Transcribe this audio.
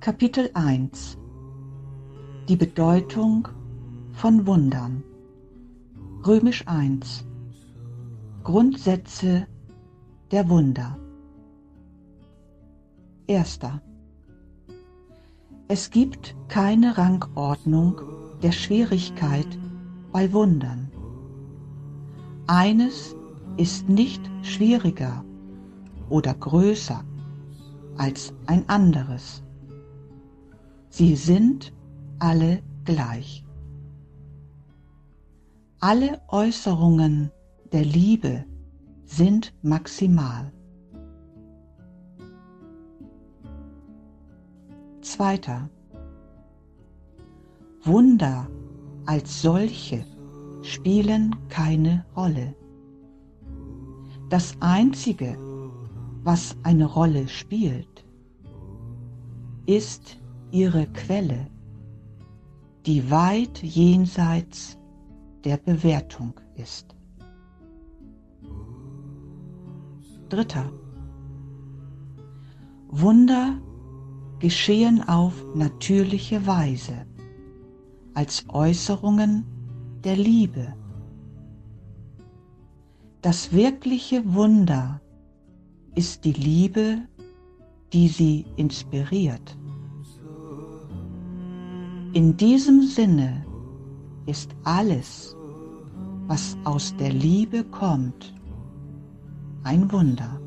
Kapitel 1 Die Bedeutung von Wundern. Römisch 1 Grundsätze der Wunder. Erster. Es gibt keine Rangordnung der Schwierigkeit bei Wundern. Eines ist nicht schwieriger oder größer als ein anderes. Sie sind alle gleich. Alle Äußerungen der Liebe sind maximal. Zweiter. Wunder als solche spielen keine Rolle. Das Einzige, was eine Rolle spielt, ist ihre Quelle, die weit jenseits der Bewertung ist. Dritter. Wunder geschehen auf natürliche Weise als Äußerungen der Liebe. Das wirkliche Wunder ist die Liebe, die sie inspiriert. In diesem Sinne ist alles, was aus der Liebe kommt, ein Wunder.